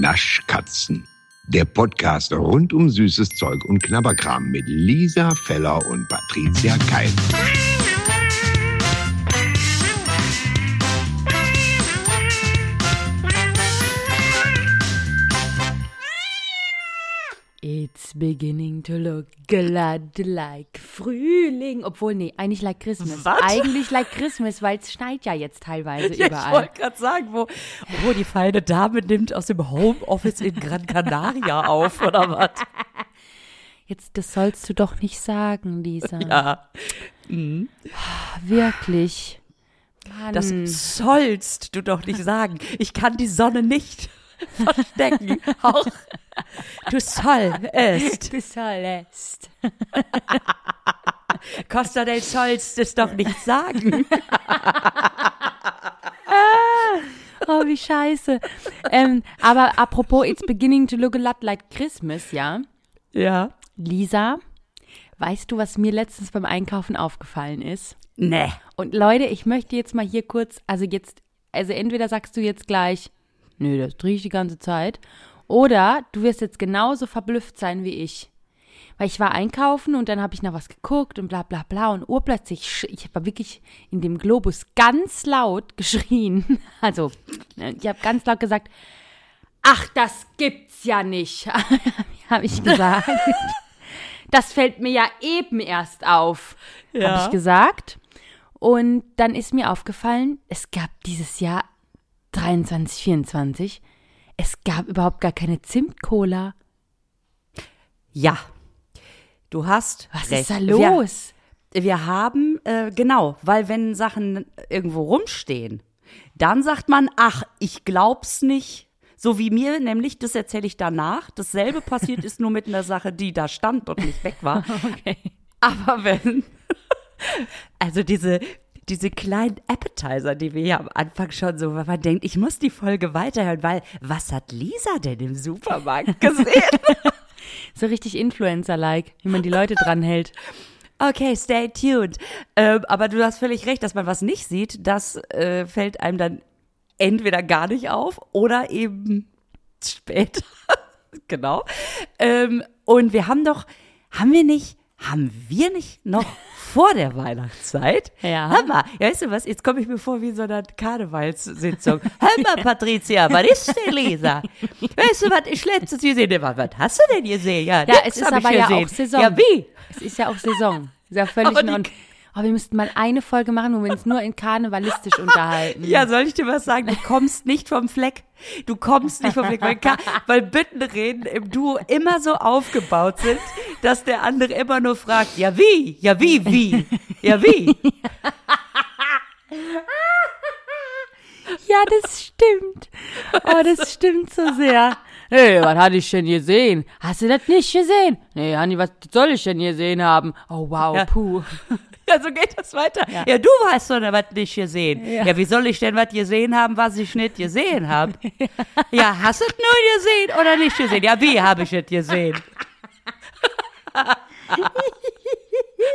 Naschkatzen. Der Podcast rund um süßes Zeug und Knabberkram mit Lisa Feller und Patricia Keil. Beginning to look glad like Frühling. Obwohl, nee, eigentlich like Christmas. Was? Eigentlich like Christmas, weil es schneit ja jetzt teilweise Ja, ich überall. wollte gerade sagen, wo, wo die feine Dame nimmt aus dem Homeoffice in Gran Canaria auf, oder was? Jetzt, das sollst du doch nicht sagen, Lisa. Ja, Wirklich. Mann. das sollst du doch nicht sagen. Ich kann die Sonne nicht verstecken. Auch du sollst. du sollst. Costa del sollst es doch nicht sagen. Oh, wie scheiße. ähm, aber apropos, it's beginning to look a lot like Christmas, ja? Ja. Lisa, weißt du, was mir letztens beim Einkaufen aufgefallen ist? Nee. Und Leute, ich möchte jetzt mal hier kurz, also jetzt, also entweder sagst du jetzt gleich, nö, das rieche ich die ganze Zeit, oder du wirst jetzt genauso verblüfft sein wie ich. Weil ich war einkaufen und dann habe ich nach was geguckt und bla bla bla und urplötzlich, ich habe wirklich in dem Globus ganz laut geschrien. Also, ne, ich habe ganz laut gesagt, ach, das gibt's ja nicht, habe ich gesagt. Das fällt mir ja eben erst auf, habe Ja. ich gesagt. Und dann ist mir aufgefallen, es gab dieses Jahr 23, 24, es gab überhaupt gar keine Zimtcola. Ja. Du hast Was recht. ist da los? Wir, wir haben, äh, genau, weil wenn Sachen irgendwo rumstehen, dann sagt man, ach, ich glaub's nicht. So wie mir, nämlich, das erzähle ich danach. Dasselbe passiert ist nur mit einer Sache, die da stand und nicht weg war. Okay. Aber wenn, also diese, diese kleinen Appetizer, die wir ja am Anfang schon so, weil man denkt, ich muss die Folge weiterhören, weil was hat Lisa denn im Supermarkt gesehen? So richtig Influencer-like, wie man die Leute dranhält. Okay, stay tuned. Ähm, aber du hast völlig recht, dass man was nicht sieht, das äh, fällt einem dann entweder gar nicht auf oder eben spät. genau. Ähm, und wir haben doch, haben wir nicht, haben wir nicht noch vor der Weihnachtszeit? Ja. Hör mal, ja, weißt du was, jetzt komme ich mir vor wie in so einer Karnevalssitzung. Hör mal, Patricia, was ist denn, Lisa? Weißt du, was ich letztens gesehen habe? Was hast du denn gesehen? Ja, Ja, es ist aber ja gesehen. auch Saison. Ja, wie? Es ist ja auch Saison. Ist ja völlig Aber die-. Oh, wir müssten mal eine Folge machen, wo wir uns nur in karnevalistisch unterhalten. Ja, soll ich dir was sagen? Du kommst nicht vom Fleck. Du kommst nicht vom Fleck, weil, weil Büttenreden im Duo immer so aufgebaut sind, dass der andere immer nur fragt, ja wie? Ja wie, wie? Ja wie? Ja, das stimmt. Oh, das stimmt so sehr. Hey, was hatte ich denn gesehen? Hast du das nicht gesehen? Nee, Hanni, was soll ich denn gesehen haben? Oh, wow, Ja. puh. Ja, so geht das weiter. Ja, du hast doch was nicht gesehen. Ja. wie soll ich denn was gesehen haben, was ich nicht gesehen habe? Ja, hast du es nur gesehen oder nicht gesehen? Ja, wie habe ich es gesehen?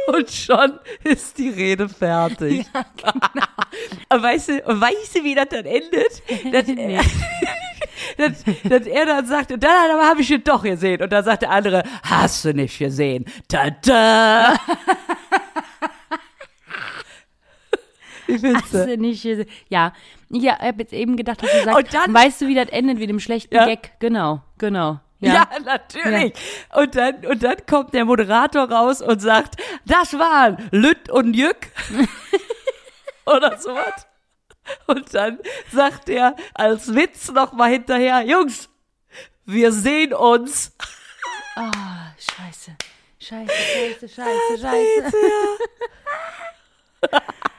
Und schon ist die Rede fertig. Und weißt du, und weißt du, wie das dann endet? Dass, dass, dass er dann sagt, und dann aber habe ich es doch gesehen. Und dann sagt der andere, hast du nicht gesehen? Tada! Wie findest du? nicht? Ja, ja, ich habe jetzt eben gedacht, dass du sagst, Und dann- weißt du, wie das endet, wie dem schlechten Ja. Gag? Genau, genau. Ja, Ja. natürlich. Und, dann, und dann kommt der Moderator raus und sagt, das waren Lütt und Jück. Oder sowas. Und dann sagt er als Witz noch mal hinterher, Jungs, wir sehen uns. Ah, scheiße. Scheiße, scheiße, scheiße, scheiße.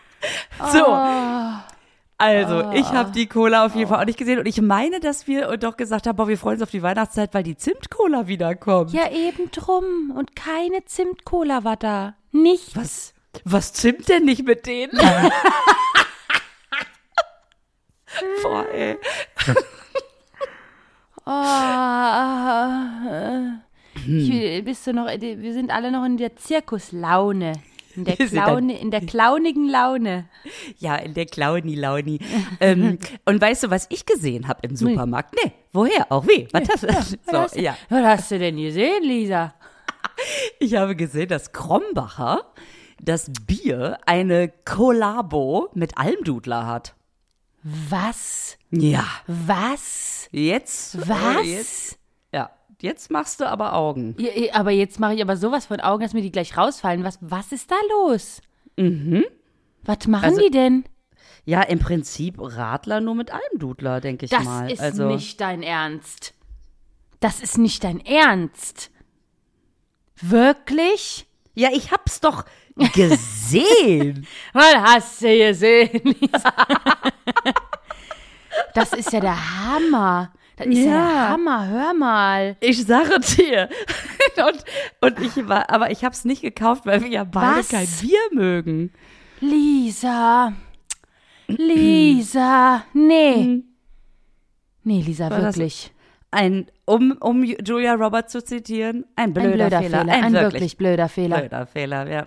So. Ah. Also, ich habe die Cola auf jeden Fall auch nicht gesehen. Und ich meine, dass wir doch gesagt haben, boah, wir freuen uns auf die Weihnachtszeit, weil die Zimt-Cola wiederkommt. Ja, eben drum. Und keine Zimtcola war da. Nichts. Was, was zimmt denn nicht mit denen? Boah, ey. Oh, ah, äh, ich, bist du noch, wir sind alle noch in der Zirkuslaune. In der, Klaune, in der clownigen Laune. Ja, in der Clowny Launi. ähm, und weißt du, was ich gesehen habe im Supermarkt? Nee, woher? Auch wie? Was hast du? Was hast, so, ja. was hast du denn gesehen, Lisa? Ich habe gesehen, dass Krombacher das Bier eine Kollabo mit Almdudler hat. Was? Ja. Was? Jetzt. Was? Äh, jetzt, ja. Jetzt machst du aber Augen. Ja, eh, aber jetzt mache ich aber sowas von Augen, dass mir die gleich rausfallen. Was, was ist da los? Mhm. Was machen Also- die denn? Ja, im Prinzip Radler nur mit Almdudler, denke ich Das mal. ist also, nicht dein Ernst. Das ist nicht dein Ernst. Wirklich? Ja, ich hab's doch gesehen. Was hast du gesehen, Lisa? das ist ja der Hammer. Das ist ja, der Hammer. Hör mal. ich sage dir. und, und ich war, aber ich hab's nicht gekauft, weil wir ja beide Was? kein Bier mögen. Lisa. Lisa. Nee. Nee, Lisa, War wirklich. Ein, um, um Julia Roberts zu zitieren, ein blöder, Ein blöder Fehler. Fehler. Ein, wirklich blöder Fehler. blöder Fehler, ja.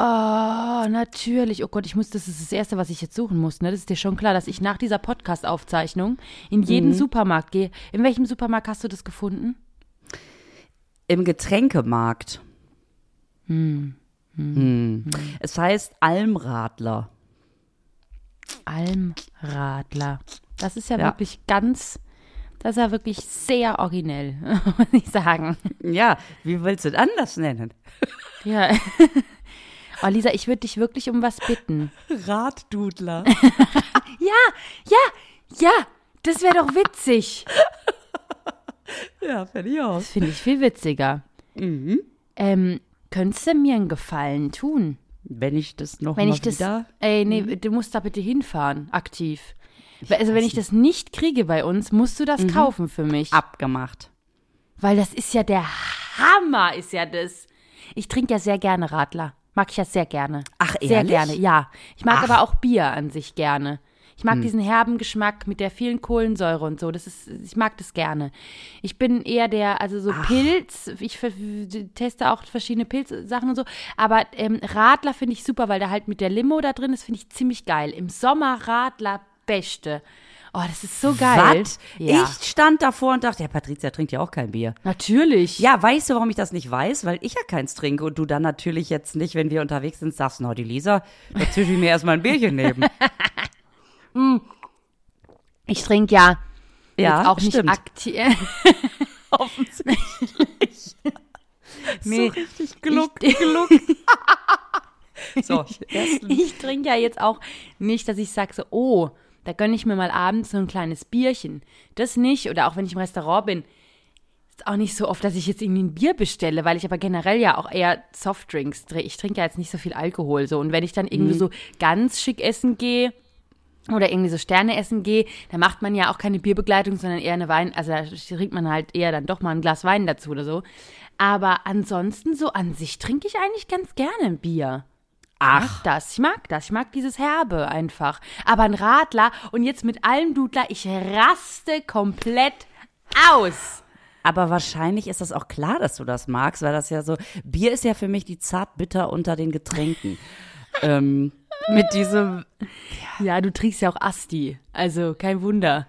Oh, natürlich. Oh Gott, ich muss, das ist das Erste, was ich jetzt suchen muss. Ne? Das ist dir schon klar, dass ich nach dieser Podcast-Aufzeichnung in jeden Supermarkt gehe. In welchem Supermarkt hast du das gefunden? Im Getränkemarkt. Hm. Es heißt Almradler. Almradler. Das ist ja, Ja. wirklich ganz, das ist ja wirklich sehr originell, muss ich sagen. Ja, wie willst du es anders nennen? Ja. Oh, Lisa, ich würde dich wirklich um was bitten. Raddudler. Ja, ja, ja, das wäre doch witzig. ja, fertig aus. Das finde ich viel witziger. Mhm. Ähm, könntest du mir einen Gefallen tun? Wenn ich das noch Wenn mal ich das. wieder... Ey, nee, du musst da bitte hinfahren, aktiv. also, wenn ich das nicht kriege bei uns, musst du das kaufen für mich. Abgemacht. Weil das ist ja der Hammer, ist ja das. Ich trinke ja sehr gerne Radler. Mag ich ja sehr gerne. Ach, Sehr ehrlich? gerne, ja. Ich mag Ach. Hm. aber auch Bier an sich gerne. Ich mag diesen herben Geschmack mit der vielen Kohlensäure und so. Das ist, ich mag das gerne. Ich bin eher der, also so Pilz. Ich teste auch verschiedene Pilzsachen und so. Aber ähm, Radler finde ich super, weil da halt mit der Limo da drin ist, finde ich ziemlich geil. Im Sommer Radler beste. Oh, das ist so geil. Was? Ja. Ich stand davor und dachte, ja, Patricia trinkt ja auch kein Bier. Natürlich. Ja, weißt du, warum ich das nicht weiß? Weil ich ja keins trinke und du dann natürlich jetzt nicht, wenn wir unterwegs sind, sagst, na, die Lisa, da zische ich mir erstmal ein Bierchen neben. Ich trinke ja, Ja, auch nicht stimmt. aktiv. Offensichtlich. Nee, so richtig gluck, ich- gluck. so, ich trinke ja jetzt auch nicht, dass ich sage so, oh, da gönne ich mir mal abends so ein kleines Bierchen. Das nicht. Oder auch wenn ich im Restaurant bin, ist auch nicht so oft, dass ich jetzt irgendwie ein Bier bestelle, weil ich aber generell ja auch eher Softdrinks trinke. Ich trinke ja jetzt nicht so viel Alkohol. So. Und wenn ich dann irgendwie Mhm. so ganz schick essen gehe, oder irgendwie so Sterne essen gehe, da macht man ja auch keine Bierbegleitung, sondern eher eine Wein, also da trinkt man halt eher dann doch mal ein Glas Wein dazu oder so. Aber ansonsten so an sich trinke ich eigentlich ganz gerne ein Bier. Ich mag das, ich mag das, ich mag dieses Herbe einfach. Aber ein Radler und jetzt mit allem Dudler, ich raste komplett aus. Aber wahrscheinlich ist das auch klar, dass du das magst, weil das ja so, Bier ist ja für mich die Zartbitter unter den Getränken. ähm, mit diesem, Ja, du trinkst ja auch Asti, also kein Wunder.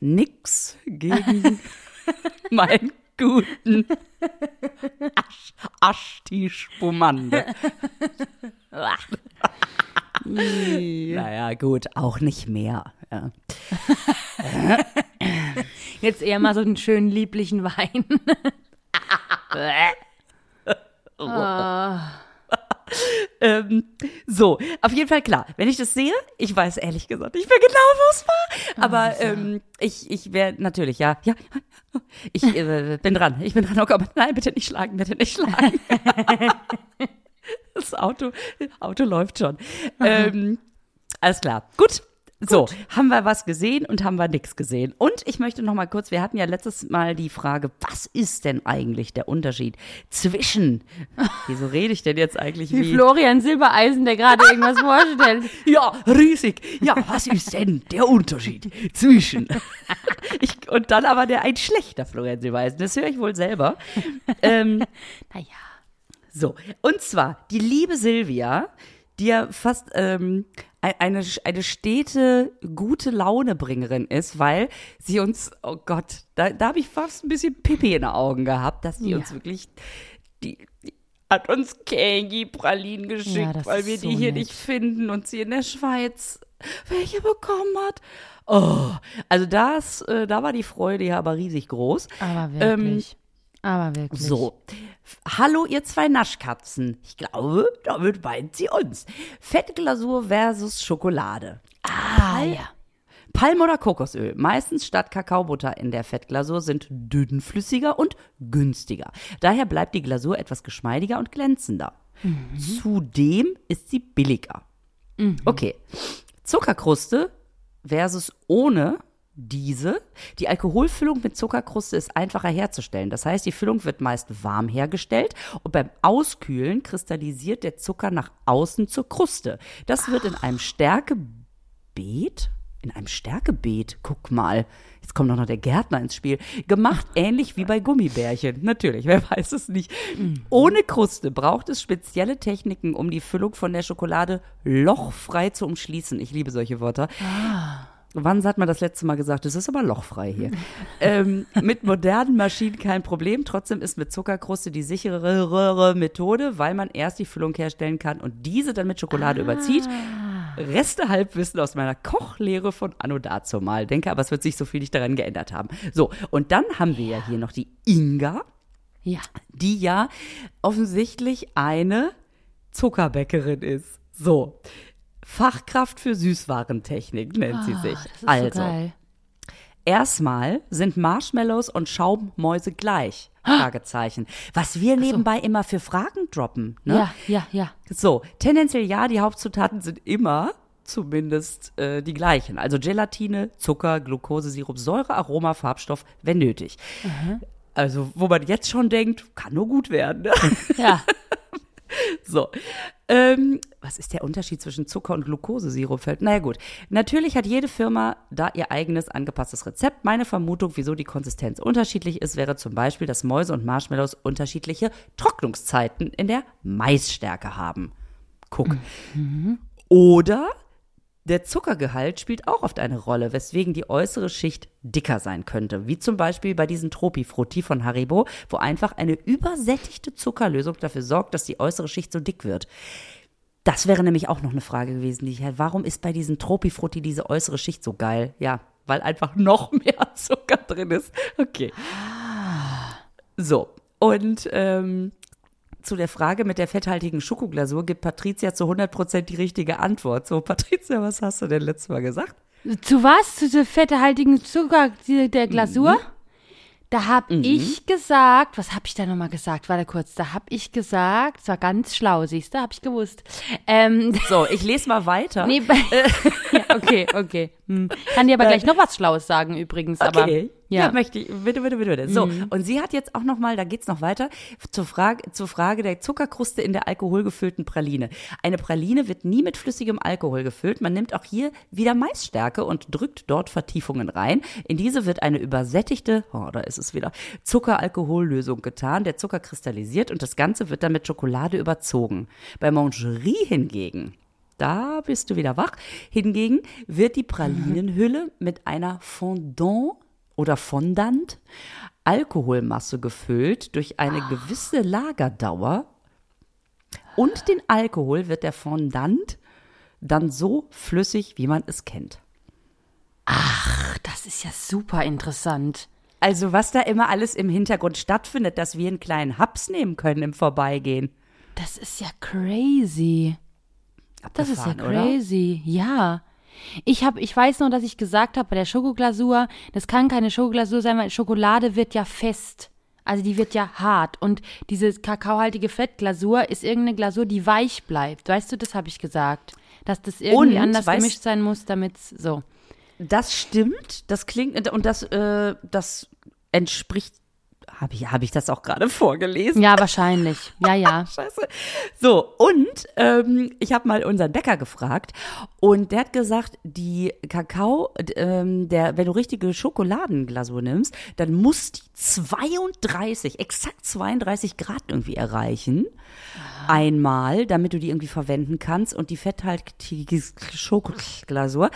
nix gegen meinen guten Asch, Aschti Spumande. naja, gut, auch nicht mehr. Ja. Jetzt eher mal so einen schönen lieblichen Wein. Ähm, so, auf jeden Fall klar. Wenn ich das sehe, ich weiß ehrlich gesagt nicht mehr genau, wo es war. Aber ähm, ich, ich wäre natürlich, ja, ja, ich äh, bin dran. Ich bin dran. Oh Gott, nein, bitte nicht schlagen, bitte nicht schlagen. das Auto, Auto läuft schon. Ähm, alles klar. Gut. So, haben wir was gesehen und haben wir nichts gesehen. Und ich möchte noch mal kurz, wir hatten ja letztes Mal die Frage, was ist denn eigentlich der Unterschied zwischen, wieso rede ich denn jetzt eigentlich Wie wie, Florian Silbereisen, der gerade irgendwas vorstellt. ja, riesig. Ja, was ist denn der Unterschied zwischen? Ich, und dann aber der ein schlechter Florian Silbereisen. Das höre ich wohl selber. Ähm, Naja. So, und zwar die liebe Silvia, die ja fast ähm, ein- eine, eine stete gute Launebringerin ist, weil sie uns, oh Gott, da, da habe ich fast ein bisschen Pipi in den Augen gehabt, dass die Ja. uns wirklich, die, die hat uns Candy-Pralinen geschickt, Ja, weil wir ist die so hier nett. nicht finden und sie in der Schweiz welche bekommen hat. Oh, also das, äh, da war die Freude ja aber riesig groß. Aber wirklich. Aber wirklich. So. Hallo, ihr zwei Naschkatzen. Ich glaube, damit meint sie uns. Fettglasur versus Schokolade. Ah, ja. Palm- oder Kokosöl, meistens statt Kakaobutter in der Fettglasur, sind dünnflüssiger und günstiger. Daher bleibt die Glasur etwas geschmeidiger und glänzender. Zudem ist sie billiger. Okay. Zuckerkruste versus ohne diese. Die Alkoholfüllung mit Zuckerkruste ist einfacher herzustellen. Das heißt, die Füllung wird meist warm hergestellt und beim Auskühlen kristallisiert der Zucker nach außen zur Kruste. Das wird in einem Stärkebeet, in einem Stärkebeet, guck mal, jetzt kommt doch noch der Gärtner ins Spiel, gemacht ähnlich wie bei Gummibärchen. Natürlich, wer weiß es nicht. Ohne Kruste braucht es spezielle Techniken, um die Füllung von der Schokolade lochfrei zu umschließen. Ich liebe solche Wörter. Wann hat man das letzte Mal gesagt? Es ist aber lochfrei hier. ähm, mit modernen Maschinen kein Problem. Trotzdem ist mit Zuckerkruste die sicherere Methode, weil man erst die Füllung herstellen kann und diese dann mit Schokolade überzieht. Reste Halbwissen aus meiner Kochlehre von Anno dazumal. Denke aber, es wird sich so viel nicht daran geändert haben. So, und dann haben wir ja hier noch die Inga, Ja. die ja offensichtlich eine Zuckerbäckerin ist. So. Fachkraft für Süßwarentechnik nennt sie sich. Ah, ist also, so erstmal sind Marshmallows und Schaummäuse gleich. Fragezeichen. Was wir nebenbei immer für Fragen droppen. Ne? Ja, ja, ja. So, tendenziell ja, die Hauptzutaten sind immer zumindest äh, die gleichen. Also Gelatine, Zucker, Glukosesirup, Säure, Aroma, Farbstoff, wenn nötig. Also, wo man jetzt schon denkt, kann nur gut werden. Ne? Ja. So. Ähm, was ist der Unterschied zwischen Zucker und Glukosesirup? Naja, gut. Natürlich hat jede Firma da ihr eigenes angepasstes Rezept. Meine Vermutung, wieso die Konsistenz unterschiedlich ist, wäre zum Beispiel, dass Mäuse und Marshmallows unterschiedliche Trocknungszeiten in der Maisstärke haben. Guck. Oder der Zuckergehalt spielt auch oft eine Rolle, weswegen die äußere Schicht dicker sein könnte. Wie zum Beispiel bei diesen Tropi-Frutti von Haribo, wo einfach eine übersättigte Zuckerlösung dafür sorgt, dass die äußere Schicht so dick wird. Das wäre nämlich auch noch eine Frage gewesen, die ich hätte. Warum ist bei diesen Tropi-Frutti diese äußere Schicht so geil? Ja, weil einfach noch mehr Zucker drin ist. Okay. So, und ähm, zu der Frage mit der fetthaltigen Schokoglasur gibt Patricia zu 100% die richtige Antwort. So, Patricia, was hast du denn letztes Mal gesagt? Zu was? Zu der fettehaltigen Zucker der Glasur? Mhm. Da hab ich gesagt, was hab ich da nochmal gesagt? Warte kurz, da hab ich gesagt, es war ganz schlau, siehst du, hab ich gewusst. Ähm, So, ich lese mal weiter. nee, bei, ja, okay, okay. Hm. Kann dir aber gleich noch was Schlaues sagen übrigens, aber Okay. Ja. ja. Mhm. möchte ich. Bitte, bitte, bitte, bitte. So, und sie hat jetzt auch noch mal, da geht's noch weiter, zur Frage, zur Frage der Zuckerkruste in der alkoholgefüllten Praline. Eine Praline wird nie mit flüssigem Alkohol gefüllt. Man nimmt auch hier wieder Maisstärke und drückt dort Vertiefungen rein. In diese wird eine übersättigte, oh, da ist es wieder, Zuckeralkohollösung getan. Der Zucker kristallisiert und das Ganze wird dann mit Schokolade überzogen. Bei Mangerie hingegen da bist du wieder wach. Hingegen wird die Pralinenhülle mit einer Fondant oder Fondant Alkoholmasse gefüllt durch eine gewisse Lagerdauer. Und den Alkohol wird der Fondant dann so flüssig, wie man es kennt. Ach, das ist ja super interessant. Also was da immer alles im Hintergrund stattfindet, dass wir einen kleinen Haps nehmen können im Vorbeigehen. Das ist ja crazy. Das ist ja Abgefahren, oder? crazy. Ja. Ich hab, ich weiß noch, dass ich gesagt habe, bei der Schokoglasur, das kann keine Schokoglasur sein, weil Schokolade wird ja fest. Also die wird ja hart. Und diese kakaohaltige Fettglasur ist irgendeine Glasur, die weich bleibt. Weißt du, das habe ich gesagt. Dass das irgendwie Und, anders weißt- gemischt sein muss, damit so. Das stimmt, das klingt und das, äh, das entspricht Habe ich, hab ich das auch gerade vorgelesen? Ja, wahrscheinlich. Ja, ja. Scheiße. So, und ähm, ich habe mal unseren Bäcker gefragt und der hat gesagt, die Kakao, ähm, der, wenn du richtige Schokoladenglasur nimmst, dann muss die 32, exakt 32 Grad irgendwie erreichen. Einmal, damit du die irgendwie verwenden kannst und die fetthaltige Schokoglasur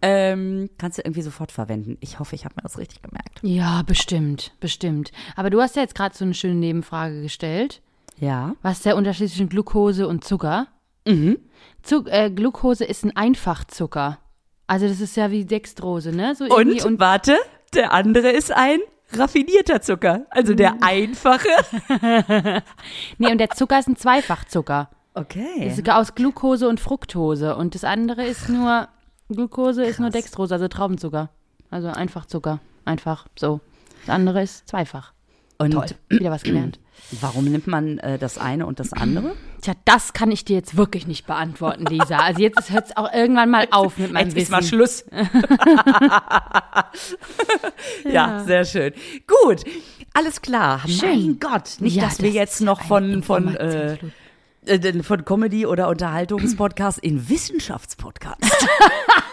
ähm, kannst du irgendwie sofort verwenden. Ich hoffe, ich habe mir das richtig gemerkt. Ja, bestimmt, bestimmt. Aber du hast ja jetzt gerade so eine schöne Nebenfrage gestellt. Ja. Was ist der Unterschied zwischen Glucose und Zucker? Mhm. Zug, äh, Glucose ist ein Einfachzucker. Also das ist ja wie Dextrose, ne? So Und, und warte, der andere ist ein raffinierter Zucker. Also der einfache. nee, und der Zucker ist ein Zweifachzucker. Okay. Das ist aus Glucose und Fructose und das andere ist nur Glucose ist nur Dextrose, also Traubenzucker. Also Einfachzucker, einfach so. Das andere ist zweifach. Und Toll, wieder was gelernt. warum nimmt man äh, das eine und das andere? Tja, das kann ich dir jetzt wirklich nicht beantworten, Lisa. Also jetzt hört es auch irgendwann mal auf mit meinem Jetzt Wissen. ist mal Schluss. ja, sehr schön. Gut, alles klar. Schön. Mein Gott, nicht, Ja, dass wir das jetzt ist noch von von äh, äh, von Comedy oder Unterhaltungspodcast in Wissenschaftspodcast.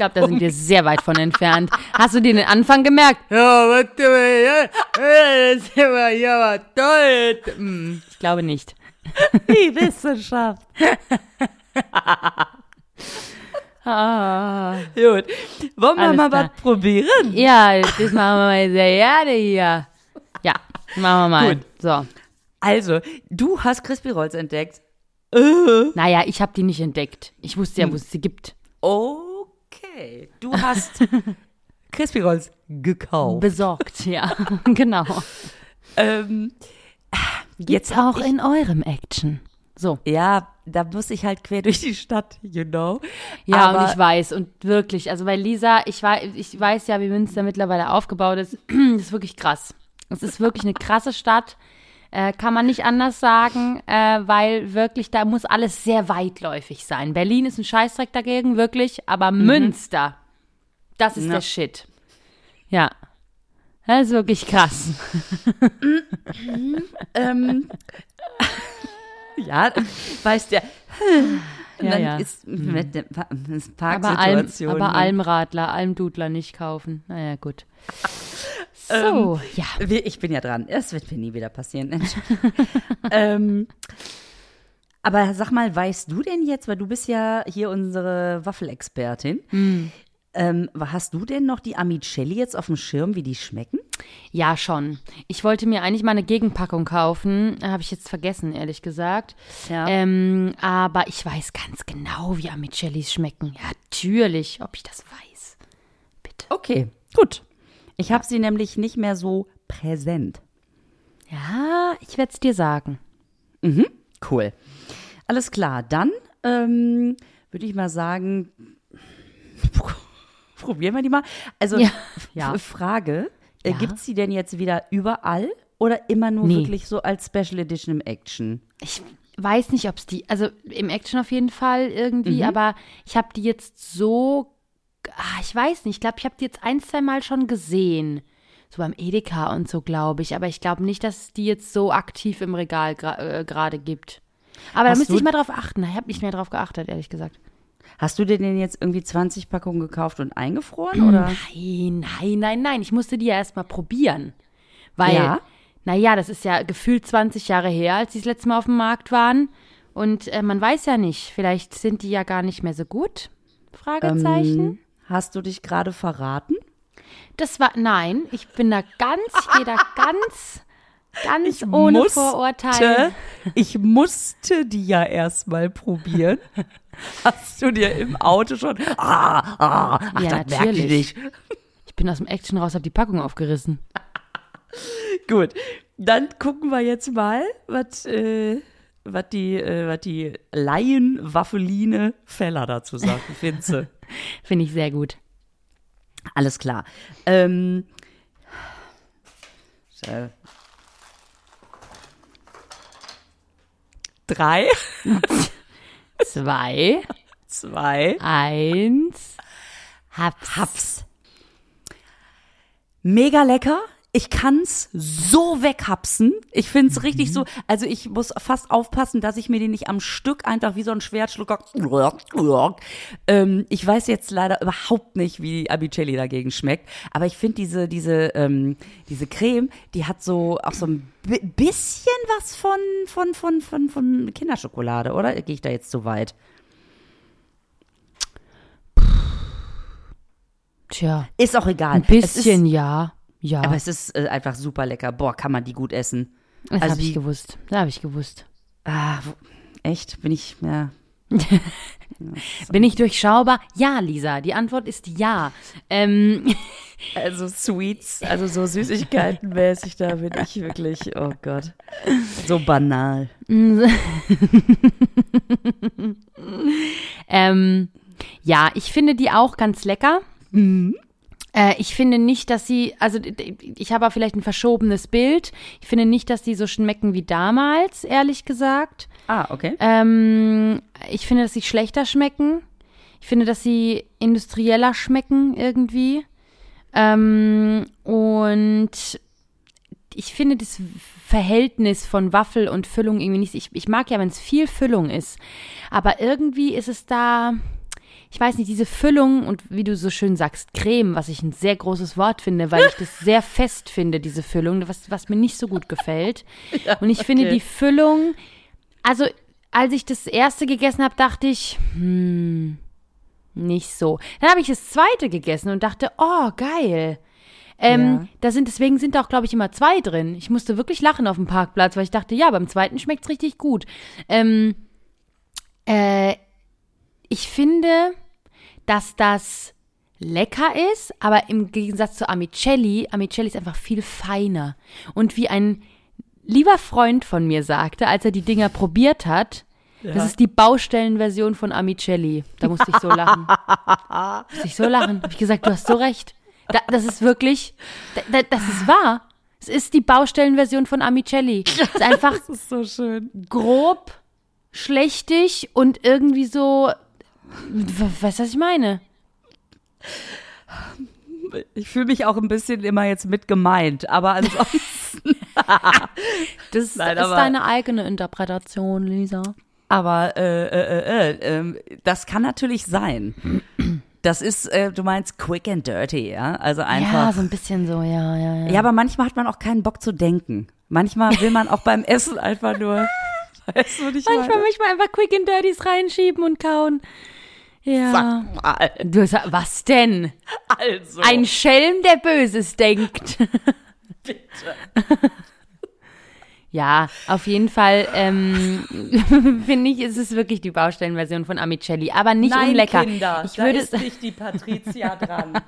Ich glaube, da sind wir sehr weit von entfernt. Hast du dir den Anfang gemerkt? Ja, warte mal, ja, das ist aber, ja, war toll. Hm, Ich glaube nicht. Die Wissenschaft. Ah. Gut. Wollen wir Alles mal klar. was probieren? Ja, das machen wir mal sehr gerne hier. Ja, machen wir mal. Gut. So. Also, du hast Crispy Rolls entdeckt. Naja, ich habe die nicht entdeckt. Ich wusste ja, wo es sie gibt. Okay. Du hast Crispy Rolls gekauft. Besorgt, ja. genau. Ähm, Jetzt auch in eurem Action. So. ja, da muss ich halt quer durch die Stadt, you know. Ja, Aber und ich weiß. Und wirklich, also bei Lisa, ich, weiß, ich weiß ja, wie Münster mittlerweile aufgebaut ist. Das ist wirklich krass. Es ist wirklich eine krasse Stadt. Äh, kann man nicht anders sagen, äh, weil wirklich, da muss alles sehr weitläufig sein. Berlin ist ein Scheißdreck dagegen, wirklich, aber Münster, das ist Ja. der Shit. Ja. Das ist wirklich krass. ähm, ja, weißt ja. Ja, ja. ist mit der Pa- ist Aber, Alm, Parksituation. aber ne? Almradler, Almdudler nicht kaufen. Naja, gut. So, ja. Wir- Ich bin ja dran. Es wird mir nie wieder passieren. ähm, aber sag mal, weißt du denn jetzt, weil du bist ja hier unsere Waffelexpertin, Hm. ähm, hast du denn noch die Amicelli jetzt auf dem Schirm, wie die schmecken? Ja, schon. Ich wollte mir eigentlich mal eine Gegenpackung kaufen. Habe ich jetzt vergessen, ehrlich gesagt. Ja. Ähm, aber ich weiß ganz genau, wie Amicellis schmecken. Ja, natürlich, ob ich das weiß. Bitte. Okay, gut. Ich habe sie nämlich nicht mehr so präsent. Ja, ich werde es dir sagen. Cool. Alles klar, dann ähm, würde ich mal sagen, probieren wir die mal. Also, Ja. Ja. Frage, äh, Ja. gibt es sie denn jetzt wieder überall oder immer nur Nee. wirklich so als Special Edition im Action? Ich weiß nicht, ob es die, also im Action auf jeden Fall irgendwie, aber ich habe die jetzt so, ah, ich weiß nicht, ich glaube, ich habe die jetzt ein, zwei Mal schon gesehen. So beim Edeka und so, glaube ich. Aber ich glaube nicht, dass es die jetzt so aktiv im Regal gra- äh, gerade gibt. Aber da Hast müsste du- ich mal drauf achten. Ich habe nicht mehr drauf geachtet, ehrlich gesagt. Hast du dir denn jetzt irgendwie 20 Packungen gekauft und eingefroren? Oder? Nein, nein, nein, nein. Ich musste die ja erst mal probieren. Weil, Ja? naja, das ist ja gefühlt 20 Jahre her, als die das letzte Mal auf dem Markt waren. Und äh, man weiß ja nicht, vielleicht sind die ja gar nicht mehr so gut. Fragezeichen. Ähm, hast du dich gerade verraten? Das war, nein, ich bin da ganz, ich gehe da ganz, ganz ohne Vorurteile. Ich musste die ja erstmal probieren. Hast du dir im Auto schon. Ah, ah, ach, Ja, das merkt die natürlich. nicht. Ich bin aus dem Action raus, habe die Packung aufgerissen. Gut, dann gucken wir jetzt mal, was äh, was die, äh, was die Laien-Waffeline Feller dazu sagt. Finze. Finde ich sehr gut. Alles klar. Ähm, so. Drei, Zwei, zwei, eins, hab's. Haps. Mega lecker. Ich kann's so weghapsen. Ich find's Mhm. richtig so, also ich muss fast aufpassen, dass ich mir den nicht am Stück einfach wie so ein Schwertschlucker. Ähm, ich weiß jetzt leider überhaupt nicht, wie Abicelli dagegen schmeckt, aber ich finde diese, diese, ähm, diese Creme, die hat so auch so ein bi- bisschen was von, von, von, von, von Kinderschokolade, oder? Gehe ich da jetzt zu weit? Tja, Ist auch egal. ein bisschen, ja. Ja, aber es ist äh, einfach super lecker. Boah, kann man die gut essen. das also habe ich gewusst. Das habe ich gewusst. Ah, wo, echt? Bin ich, ja. Bin ich durchschaubar? Ja, Lisa. Die Antwort ist ja. Ähm, Also Sweets, also so Süßigkeitenmäßig, da bin ich wirklich, oh Gott. So banal. ähm, ja, ich finde die auch ganz lecker. Äh, ich finde nicht, dass sie, also ich habe auch vielleicht ein verschobenes Bild. Ich finde nicht, dass die so schmecken wie damals, ehrlich gesagt. Ah, okay. Ähm, ich finde, dass sie schlechter schmecken. Ich finde, dass sie industrieller schmecken irgendwie. Ähm, und ich finde das Verhältnis von Waffel und Füllung irgendwie nicht. Ich, ich mag ja, wenn es viel Füllung ist. Aber irgendwie ist es da, ich weiß nicht, diese Füllung und wie du so schön sagst, Creme, was ich ein sehr großes Wort finde, weil ich das sehr fest finde, diese Füllung, was, was mir nicht so gut gefällt. und ich finde okay. die Füllung, also als ich das erste gegessen habe, dachte ich, hm, nicht so. Dann habe ich das zweite gegessen und dachte, oh, geil. Ähm, Ja. da sind, deswegen sind da auch, glaube ich, immer zwei drin. Ich musste wirklich lachen auf dem Parkplatz, weil ich dachte, ja, beim zweiten schmeckt's richtig gut. Ähm, äh, ich finde, dass das lecker ist, aber im Gegensatz zu Amicelli, Amicelli ist einfach viel feiner. Und wie ein lieber Freund von mir sagte, als er die Dinger probiert hat, das ist die Baustellenversion von Amicelli. Da musste ich so lachen. musste ich so lachen. Habe ich gesagt, du hast so recht. Da, das ist wirklich, da, da, das ist wahr. Es ist die Baustellenversion von Amicelli. Es ist einfach Das ist so schön. grob, schlechtig und irgendwie so, weißt du, was ich meine? Ich fühle mich auch ein bisschen immer jetzt mit gemeint, aber ansonsten. Das Nein, ist aber- deine eigene Interpretation, Lisa. aber äh, äh, äh, äh, ähm, das kann natürlich sein. Das ist, äh, du meinst quick and dirty, ja? Also Ja, einfach. so ein bisschen so, ja, ja, ja. Ja, aber manchmal hat man auch keinen Bock zu denken. Manchmal will man auch beim Essen einfach nur. Weißt du, ich Manchmal meine? möchte man einfach Quick and Dirties reinschieben und kauen. Ja. Sag mal. Du was denn? Also. Ein Schelm, der Böses denkt. Bitte. Ja, auf jeden Fall ähm, finde ich, ist es wirklich die Baustellenversion von Amicelli, aber nicht Nein, unlecker. Kinder, ich da würde ist nicht die Patricia dran.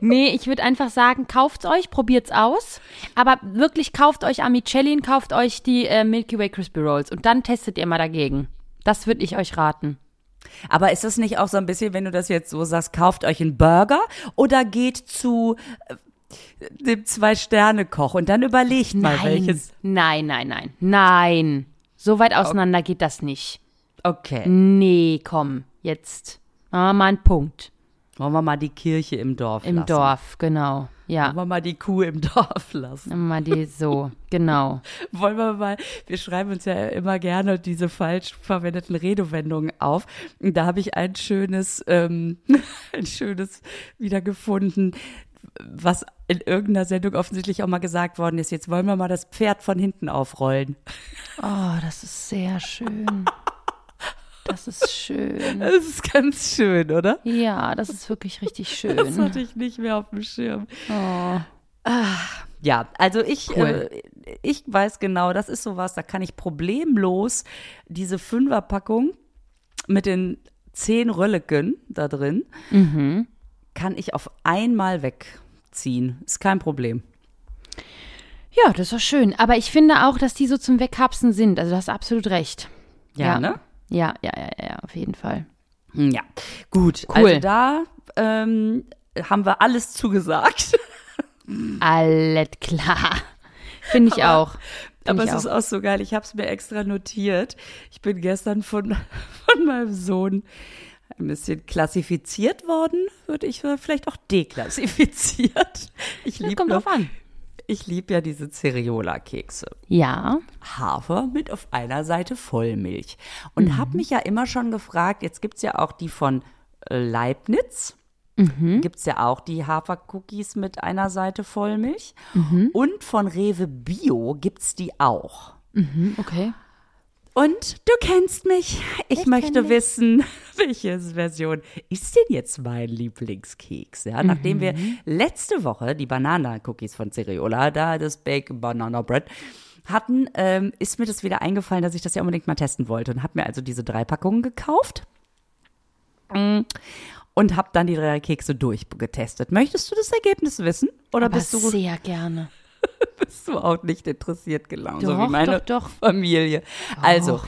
Nee, ich würde einfach sagen, kauft's euch, probiert's aus. Aber wirklich kauft euch Amicelli und kauft euch die äh, Milky Way Crispy Rolls und dann testet ihr mal dagegen. Das würde ich euch raten. Aber ist das nicht auch so ein bisschen, wenn du das jetzt so sagst, kauft euch einen Burger oder geht zu äh, dem Zwei-Sterne-Koch und dann überlegt mal, Nein, welches. nein, nein, nein, nein. So weit auseinander geht das nicht. Okay. Nee, komm, jetzt. Ah, mal ein Punkt. Wollen wir mal die Kirche im Dorf Im lassen. Dorf, genau. Ja. Wollen wir mal die Kuh im Dorf lassen. Mal die so, genau. Wollen wir mal, wir schreiben uns ja immer gerne diese falsch verwendeten Redewendungen auf. Und da habe ich ein schönes, ähm, ein schönes wiedergefunden, was in irgendeiner Sendung offensichtlich auch mal gesagt worden ist. Jetzt wollen wir mal das Pferd von hinten aufrollen. Oh, das ist sehr schön. Das ist schön. Das ist ganz schön, oder? Ja, das ist wirklich richtig Das schön. hatte ich nicht mehr auf dem Schirm. Oh. Ja, also ich, Cool. äh, ich weiß genau, das ist sowas, da kann ich problemlos diese Fünferpackung mit den zehn Rölleken da drin, Mhm. kann ich auf einmal wegziehen. Ist kein Problem. Ja, das ist doch schön. Aber ich finde auch, dass die so zum Weghapsen sind. Also du hast absolut recht. Ja, ne? Ja, ja, ja, ja, auf jeden Fall. Hm, Ja, gut. Cool. Also da ähm, haben wir alles zugesagt. Alles klar. Finde ich auch. Find Aber ich es ist auch. auch so geil. Ich habe es mir extra notiert. Ich bin gestern von, von meinem Sohn, ein bisschen klassifiziert worden, würde ich vielleicht auch deklassifiziert. Ich liebe kommt drauf an. Ich lieb ja diese Cereola-Kekse. Ja. Hafer mit auf einer Seite Vollmilch. Und habe mich ja immer schon gefragt, jetzt gibt's ja auch die von äh, Leibniz. Gibt's ja auch die Hafercookies mit einer Seite Vollmilch. Und von Rewe Bio gibt's die auch. Mhm, okay. Und du kennst mich. Ich, Ich möchte wissen, welche Version ist denn jetzt mein Lieblingskeks? Ja, nachdem wir letzte Woche die Banana-Cookies von Cereola, da das Bacon Banana Bread, hatten, ähm, ist mir das wieder eingefallen, dass ich das ja unbedingt mal testen wollte und habe mir also diese drei Packungen gekauft. Mm. Und habe dann die drei Kekse durchgetestet. Möchtest du das Ergebnis wissen? Oder Aber bist du sehr gerne. bist du auch nicht interessiert gelaunt, so wie Doch, meine doch, doch. Familie. Also,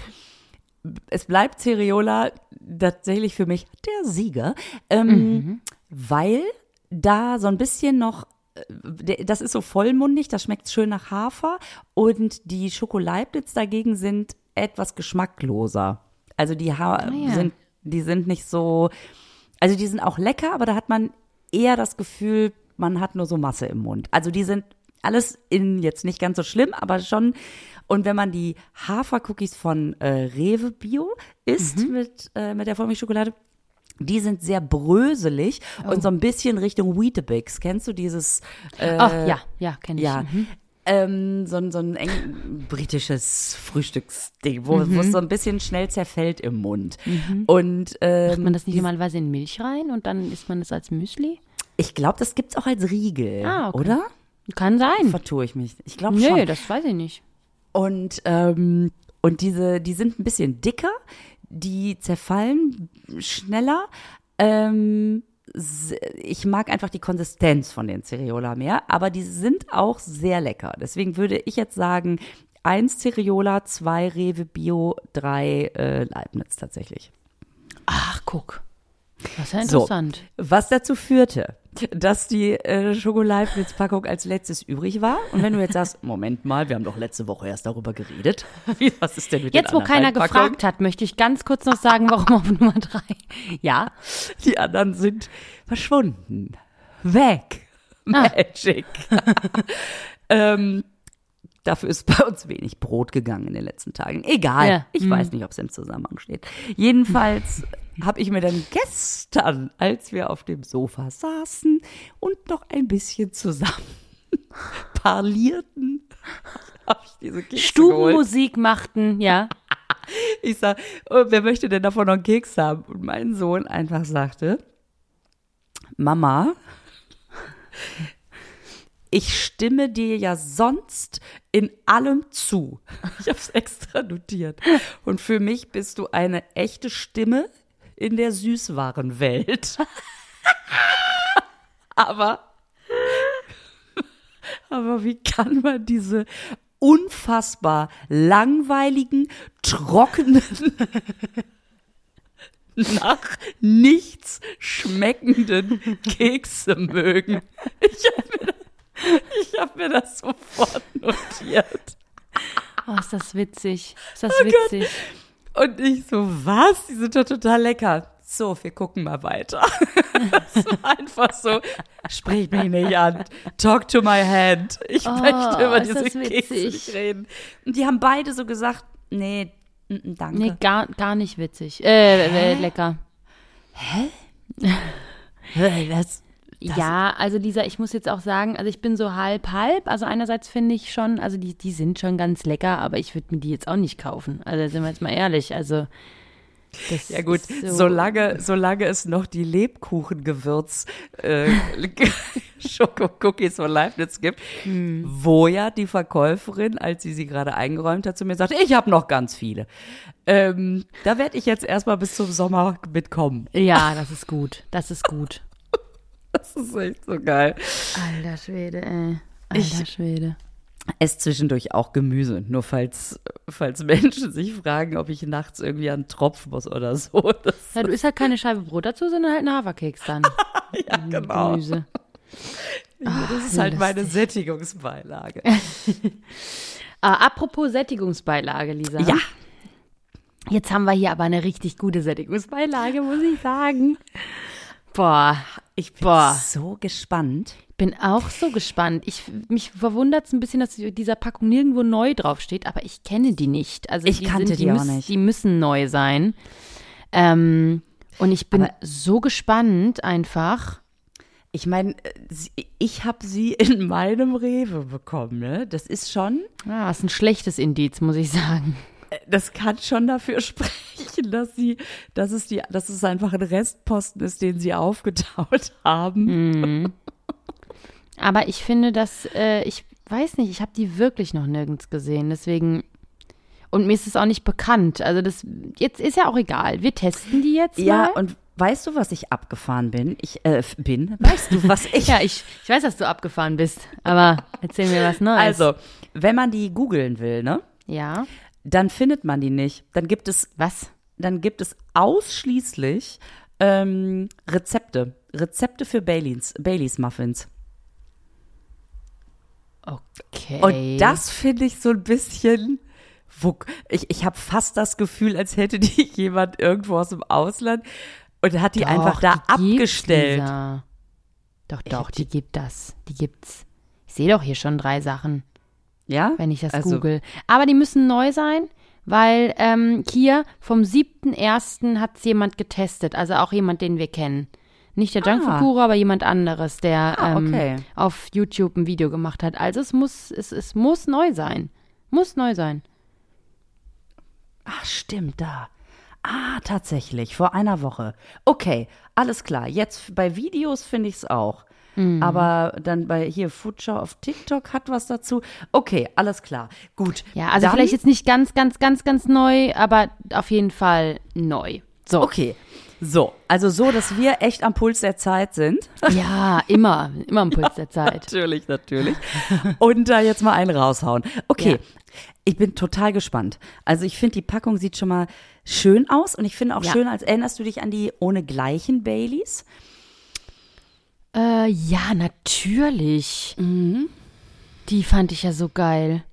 es bleibt Cereola tatsächlich für mich der Sieger, ähm, Mhm. weil da so ein bisschen noch äh, das ist so vollmundig, das schmeckt schön nach Hafer und die Schokoleibniz dagegen sind etwas geschmackloser. Also die ha Ah, ja. sind die sind nicht so also die sind auch lecker, aber da hat man eher das Gefühl, man hat nur so Masse im Mund. Also die sind alles in jetzt nicht ganz so schlimm, aber schon. Und wenn man die Hafercookies von äh, Rewe Bio isst Mhm. mit, äh, mit der Vollmilchschokolade, die sind sehr bröselig Oh. und so ein bisschen Richtung Weetabix. Kennst du dieses? Äh, Ach, ja, ja, kenne ich. ja. Mhm. Ähm, so, ein- so ein eng britisches Frühstücksding, wo, wo es so ein bisschen schnell zerfällt im Mund. Und ähm, Macht man das nicht normalerweise in Milch rein und dann isst man das als Müsli? ich glaube, das gibt's auch als Riegel, Ah, okay. oder? Kann sein. Vertue ich mich. Ich glaube schon. das weiß ich nicht. Und, ähm, und diese, die sind ein bisschen dicker, die zerfallen schneller. Ähm, ich mag einfach die Konsistenz von den Cereola mehr, aber die sind auch sehr lecker. Deswegen würde ich jetzt sagen, eins Cereola, zwei Rewe Bio, drei äh, Leibniz tatsächlich. Ach, guck. Das ist ja So. interessant. Was dazu führte, dass die äh, Schokoleibniz-Packung als letztes übrig war. Und wenn du jetzt sagst, Moment mal, wir haben doch letzte Woche erst darüber geredet. Wie, was ist denn mit Jetzt, wo keiner gefragt hat, möchte ich ganz kurz noch sagen, warum auf Nummer drei. Ja, Die anderen sind verschwunden. Weg. Ah. Magic. ähm, dafür ist bei uns wenig Brot gegangen in den letzten Tagen. Egal. Ja. Ich Hm. weiß nicht, ob es im Zusammenhang steht. Jedenfalls habe ich mir dann gestern, als wir auf dem Sofa saßen und noch ein bisschen zusammen parlierten, habe ich diese Kekse geholt. Stubenmusik machten, ja. Ich sag, oh, wer möchte denn davon noch einen Keks haben? Und mein Sohn einfach sagte, Mama, ich stimme dir ja sonst in allem zu. Ich habe es extra notiert. Und für mich bist du eine echte Stimme in der Süßwarenwelt. aber, aber wie kann man diese unfassbar langweiligen, trockenen, nach nichts schmeckenden Kekse mögen? Ich habe mir, ich hab mir das sofort notiert. Oh, ist das witzig. Ist das Oh Gott. witzig. Und ich so, was? Die sind doch total lecker. So, wir gucken mal weiter. Es war einfach so, sprich mich nicht an. Talk to my hand. Ich Oh, möchte über diese das Kekse nicht reden. Und die haben beide so gesagt, nee, mm, mm, danke. Nee, gar, gar nicht witzig. Äh, äh lecker. Das, Ja, also dieser, ich muss jetzt auch sagen, also ich bin so halb halb. Also einerseits finde ich schon, also die, die sind schon ganz lecker, aber ich würde mir die jetzt auch nicht kaufen. Also sind wir jetzt mal ehrlich. Also das Ja gut, so, solange, solange es noch die Lebkuchengewürz äh, Schoko-Cookies von Leibniz gibt, Hm. wo ja die Verkäuferin, als sie sie gerade eingeräumt hat, zu mir sagte, ich habe noch ganz viele. Ähm, da werde ich jetzt erstmal bis zum Sommer mitkommen. Ja, das ist gut. Das ist gut. Das ist echt so geil. Alter Schwede, ey. Alter Ich- Schwede. Ess zwischendurch auch Gemüse, nur falls, falls Menschen sich fragen, ob ich nachts irgendwie an den Tropf muss oder so. Ja, du isst halt keine Scheibe Brot dazu, sondern halt einen Haferkeks dann. ja, genau. Gemüse. Das ist halt meine Sättigungsbeilage. Ah, apropos Sättigungsbeilage, Lisa. Ja. Jetzt haben wir hier aber eine richtig gute Sättigungsbeilage, muss ich sagen. Boah, Ich bin Boah. so gespannt. bin auch so gespannt. Ich, mich verwundert es ein bisschen, dass dieser Packung nirgendwo neu draufsteht, aber ich kenne die nicht. Also Ich die kannte sind, die auch müssen, nicht. Die müssen neu sein. Ähm, und ich bin Aber- so gespannt einfach. Ich meine, äh, ich habe sie in meinem Rewe bekommen, ne? Das ist schon, Ah, ist ein schlechtes Indiz, muss ich sagen. Äh, das kann schon dafür sprechen, dass sie, dass es die, dass es einfach ein Restposten ist, den sie aufgetaut haben. Aber ich finde, dass, äh, ich weiß nicht, ich habe die wirklich noch nirgends gesehen. Deswegen. Und mir ist es auch nicht bekannt. Also das jetzt ist ja auch egal. Wir testen die jetzt Ja, mal. und weißt du, was ich abgefahren bin? Ich äh, bin. Weißt du, was ich? ja, ich, ich weiß, dass du abgefahren bist. Aber erzähl mir was Neues. Also, wenn man die googeln will, ne? Ja. Dann findet man die nicht. Dann gibt es, Was? dann gibt es ausschließlich ähm, Rezepte. Rezepte für Baileys, Baileys Muffins. Okay. Und das finde ich so ein bisschen. Ich ich habe fast das Gefühl, als hätte die jemand irgendwo aus dem Ausland und hat die Doch, einfach da die abgestellt. Doch, doch, hätte die gibt das. Die gibt's. Ich sehe doch hier schon drei Sachen, Ja? wenn ich das Also- google. Aber die müssen neu sein, weil ähm, hier vom 7.1. hat es jemand getestet. Also auch jemand, den wir kennen. Nicht der Junkfood-Guru, aber jemand anderes, der Ah, ähm, okay. auf YouTube ein Video gemacht hat. Also es muss, es, es muss neu sein. Muss neu sein. Ach, stimmt, da. Ah, tatsächlich, vor einer Woche. Okay, alles klar. Jetzt bei Videos finde ich es auch. Mhm. Aber dann bei hier Foodshow auf TikTok hat was dazu. Okay, alles klar. Gut. Ja, also Dann- vielleicht jetzt nicht ganz, ganz, ganz, ganz neu, aber auf jeden Fall neu. So. Okay. So, also so, dass wir echt am Puls der Zeit sind. Ja, immer, immer am Puls der Zeit. Natürlich, natürlich. Und da jetzt mal einen raushauen. Okay, Ja. ich bin total gespannt. Also ich finde, die Packung sieht schon mal schön aus und ich finde auch Ja. schön, als erinnerst du dich an die ohne gleichen Baileys? Äh, ja, natürlich. Die fand ich ja so geil.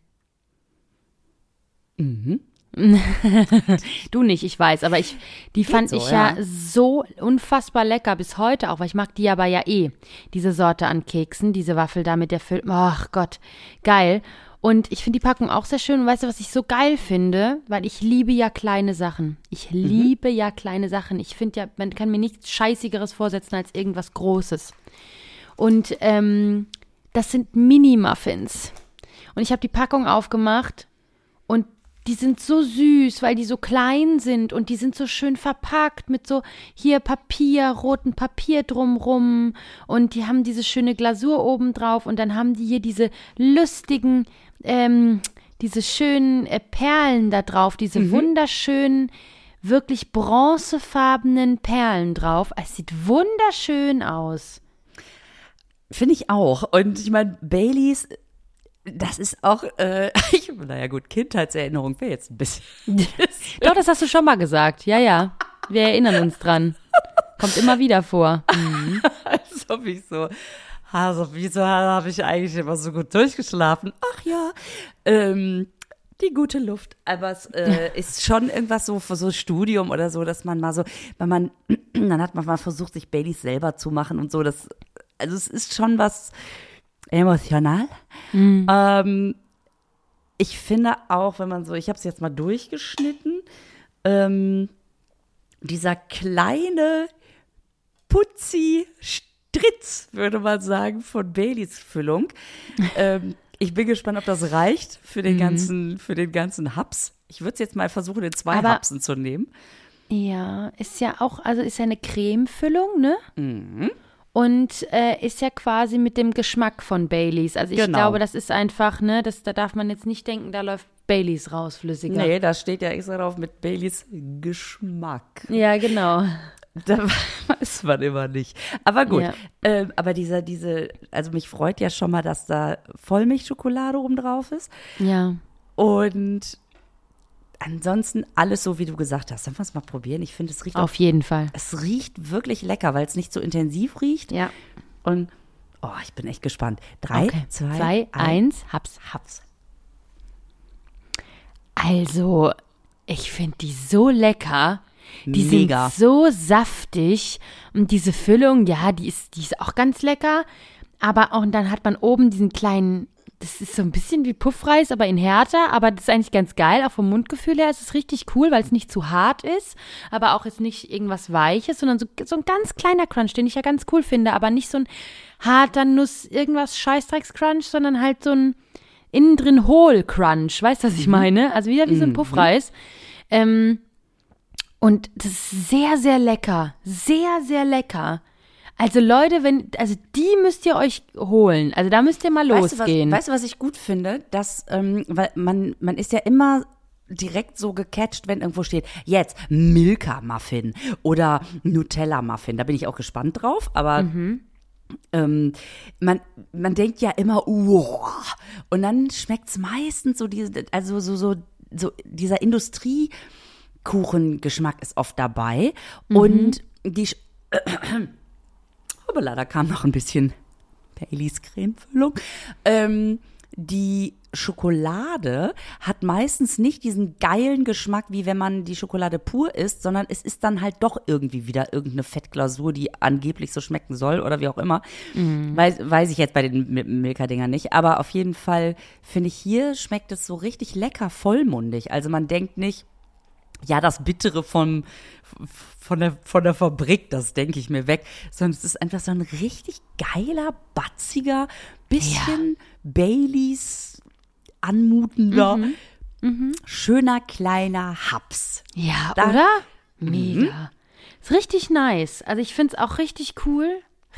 du nicht, ich weiß, aber ich, die fand so, ich ja. ja. so unfassbar lecker bis heute auch, weil ich mag die aber ja eh, diese Sorte an Keksen, diese Waffel da mit der Füllung. Ach Gott, geil. Und ich finde die Packung auch sehr schön. Und weißt du, was ich so geil finde? Weil ich liebe ja kleine Sachen. Ich liebe ja kleine Sachen. Ich finde ja, man kann mir nichts Scheißigeres vorsetzen als irgendwas Großes. Und ähm, das sind Mini-Muffins. Und ich habe die Packung aufgemacht und die sind so süß, weil die so klein sind und die sind so schön verpackt mit so hier Papier, roten Papier drumrum und die haben diese schöne Glasur oben drauf und dann haben die hier diese lustigen, ähm, diese schönen äh, Perlen da drauf, diese wunderschönen, wirklich bronzefarbenen Perlen drauf. Es sieht wunderschön aus. Finde ich auch. Und ich meine, Baileys, das ist auch, äh, ich, naja gut, Kindheitserinnerung wäre jetzt ein bisschen. Doch, das hast du schon mal gesagt. Ja, ja. Wir erinnern uns dran. Kommt immer wieder vor. Als ob ich so, also wieso habe ich eigentlich immer so gut durchgeschlafen? Ach ja, ähm, die gute Luft. Aber es äh, ist schon irgendwas so für so Studium oder so, dass man mal so, wenn man, dann hat man mal versucht, sich Baileys selber zu machen und so. Das, also es ist schon was emotional. Ähm, ich finde auch, wenn man so, ich habe es jetzt mal durchgeschnitten, ähm, dieser kleine Putzi Stritz, würde man sagen, von Baileys Füllung. ähm, ich bin gespannt, ob das reicht für Mhm. den ganzen, für den ganzen Haps. Ich würde es jetzt mal versuchen, in zwei Aber- Hapsen zu nehmen. Ja, ist ja auch, also ist ja eine Cremefüllung, ne? Und äh, ist ja quasi mit dem Geschmack von Baileys. Also ich Genau. glaube, das ist einfach, ne, das, da darf man jetzt nicht denken, da läuft Baileys raus, flüssiger. Nee, da steht ja extra drauf mit Baileys Geschmack. Ja, genau. Da weiß man immer nicht. Aber gut. Ja. Ähm, aber dieser, diese, also mich freut ja schon mal, dass da Vollmilchschokolade oben drauf ist. Ja. Und ansonsten alles so, wie du gesagt hast. Sollen wir es mal probieren? Ich finde, es riecht auch, Auf jeden Fall. es riecht wirklich lecker, weil es nicht so intensiv riecht. Ja. Und oh, ich bin echt gespannt. Drei, Okay. zwei, Zwei, ein, eins, hab's. Haps. Also, Ich finde die so lecker. Die Mega. sind so saftig und diese Füllung, ja, die ist, die ist auch ganz lecker. Aber auch, und dann hat man oben diesen kleinen, das ist so ein bisschen wie Puffreis, aber in härter. Aber das ist eigentlich ganz geil. Auch vom Mundgefühl her ist es richtig cool, weil es nicht zu hart ist, aber auch jetzt nicht irgendwas Weiches, sondern so, so ein ganz kleiner Crunch, den ich ja ganz cool finde. Aber nicht so ein harter Nuss, irgendwas Scheißdrecks-Crunch, sondern halt so ein innen drin hohl Crunch. Weißt du, was ich meine? Also wieder wie so ein Puffreis. Ähm, und das ist sehr, sehr lecker. Sehr, sehr lecker. Also Leute, wenn, also die müsst ihr euch holen. Also da müsst ihr mal Weißt du, was, losgehen. weißt du, was ich gut finde? Dass, ähm, weil man, man ist ja immer direkt so gecatcht, wenn irgendwo steht, jetzt Milka-Muffin oder Nutella-Muffin. Da bin ich auch gespannt drauf, aber ähm, man, man denkt ja immer, wow. Und dann schmeckt's meistens so diese, also so, so, so dieser Industriekuchengeschmack ist oft dabei. Und die, Sch- Hoppala, da kam noch ein bisschen Baileys Cremefüllung. Ähm, die Schokolade hat meistens nicht diesen geilen Geschmack, wie wenn man die Schokolade pur isst, sondern es ist dann halt doch irgendwie wieder irgendeine Fettglasur, die angeblich so schmecken soll oder wie auch immer. Weiß, weiß ich jetzt bei den Mi- Milka-Dingern nicht. Aber auf jeden Fall finde ich, hier schmeckt es so richtig lecker vollmundig. Also man denkt nicht, ja, das Bittere vom, von, der, von der Fabrik, das denke ich mir weg, sondern es ist einfach so ein richtig geiler, batziger, bisschen Baileys anmutender, schöner kleiner Haps. ja, Da- oder? Mega. Ist richtig nice. Also ich finde es auch richtig cool.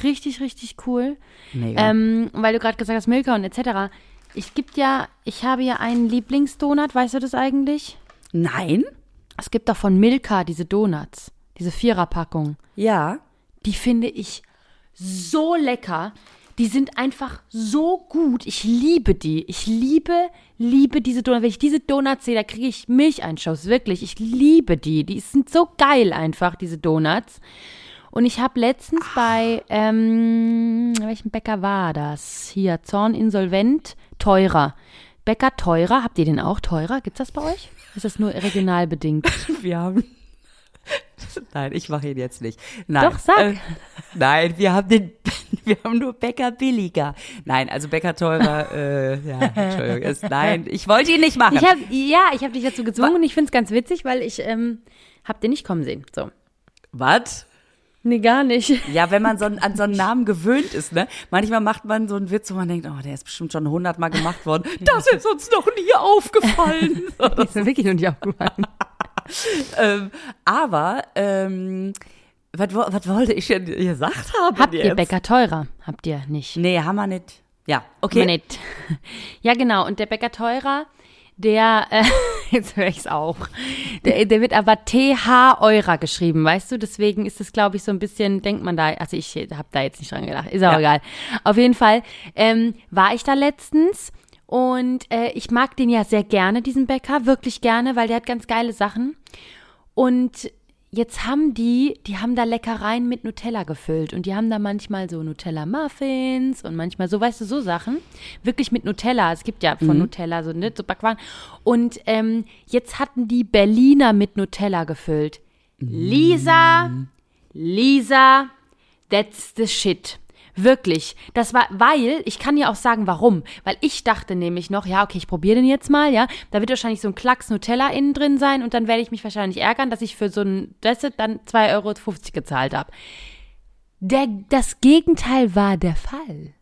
Richtig, richtig cool. Mega. Ähm, weil du gerade gesagt hast, Milka und etc. Ich gibt ja, ich habe ja einen Lieblingsdonut, weißt du das eigentlich? Nein? Es gibt doch von Milka diese Donuts, diese Viererpackung. Ja. Die finde ich so lecker. Die sind einfach so gut. Ich liebe die. Ich liebe, liebe diese Donuts. Wenn ich diese Donuts sehe, da kriege ich Milcheinschuss. Wirklich. Ich liebe die. Die sind so geil einfach, diese Donuts. Und ich habe letztens bei, ähm, welchem Bäcker war das? Hier, Zorn insolvent, teurer. Bäcker teurer, habt ihr den auch teurer? Gibt's das bei euch? Ist das nur regional bedingt? Wir haben. Nein, ich mache ihn jetzt nicht. Nein. Doch, sag. Äh, nein, wir haben den, wir haben nur Bäcker billiger. Nein, also Bäcker teurer, äh, ja, Entschuldigung. Ist, nein, ich wollte ihn nicht machen. Ich hab, ja, ich habe dich dazu gezwungen und ich finde es ganz witzig, weil ich ähm, hab den nicht kommen sehen. So. Was? Nee, gar nicht. Ja, wenn man so an, an so einen Namen gewöhnt ist, ne? Manchmal macht man so einen Witz, wo man denkt, oh, der ist bestimmt schon hundertmal gemacht worden. Das ist uns noch nie aufgefallen. Das ist mir wirklich noch nicht aufgefallen. ähm, aber, ähm, was, wo- was wollte ich denn gesagt haben Habt jetzt? ihr Bäcker teurer? Habt ihr nicht? Nee, haben wir nicht. Ja, okay. Aber nicht. Ja, genau. Und der Bäcker teurer, der, äh, jetzt höre ich es auch, der, der wird aber TH Eurer geschrieben, weißt du? Deswegen ist es, glaube ich, so ein bisschen, denkt man da, also ich habe da jetzt nicht dran gedacht, ist auch Ja. egal. Auf jeden Fall ähm, war ich da letztens und äh, ich mag den ja sehr gerne, diesen Bäcker, wirklich gerne, weil der hat ganz geile Sachen. Und jetzt haben die, die haben da Leckereien mit Nutella gefüllt und die haben da manchmal so Nutella Muffins und manchmal so, weißt du, so Sachen. Wirklich mit Nutella. Es gibt ja von Nutella so, ne, so Backwaren. Und ähm, jetzt hatten die Berliner mit Nutella gefüllt. Lisa, Lisa, that's the shit. Wirklich. Das war, weil, ich kann dir auch sagen, warum. Weil ich dachte nämlich noch, ja, okay, ich probiere den jetzt mal, ja. Da wird wahrscheinlich so ein Klacks Nutella innen drin sein und dann werde ich mich wahrscheinlich ärgern, dass ich für so ein, das dann 2,50 Euro gezahlt habe. Der, das Gegenteil war der Fall.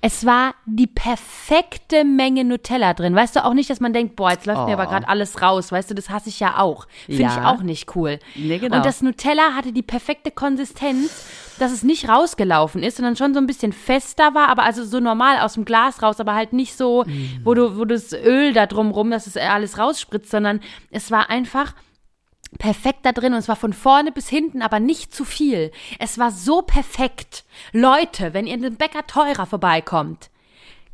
Es war die perfekte Menge Nutella drin. Weißt du auch nicht, dass man denkt, boah, jetzt läuft mir aber gerade alles raus. Weißt du, das hasse ich ja auch. Finde ich Ja. auch nicht cool. Nee, genau. Und das Nutella hatte die perfekte Konsistenz, dass es nicht rausgelaufen ist, sondern schon so ein bisschen fester war, aber also so normal aus dem Glas raus, aber halt nicht so, Mm. wo du, wo das Öl da drumrum, dass es alles rausspritzt, sondern es war einfach perfekt da drin und es war von vorne bis hinten, aber nicht zu viel. Es war so perfekt. Leute, wenn ihr in den Bäcker teurer vorbeikommt,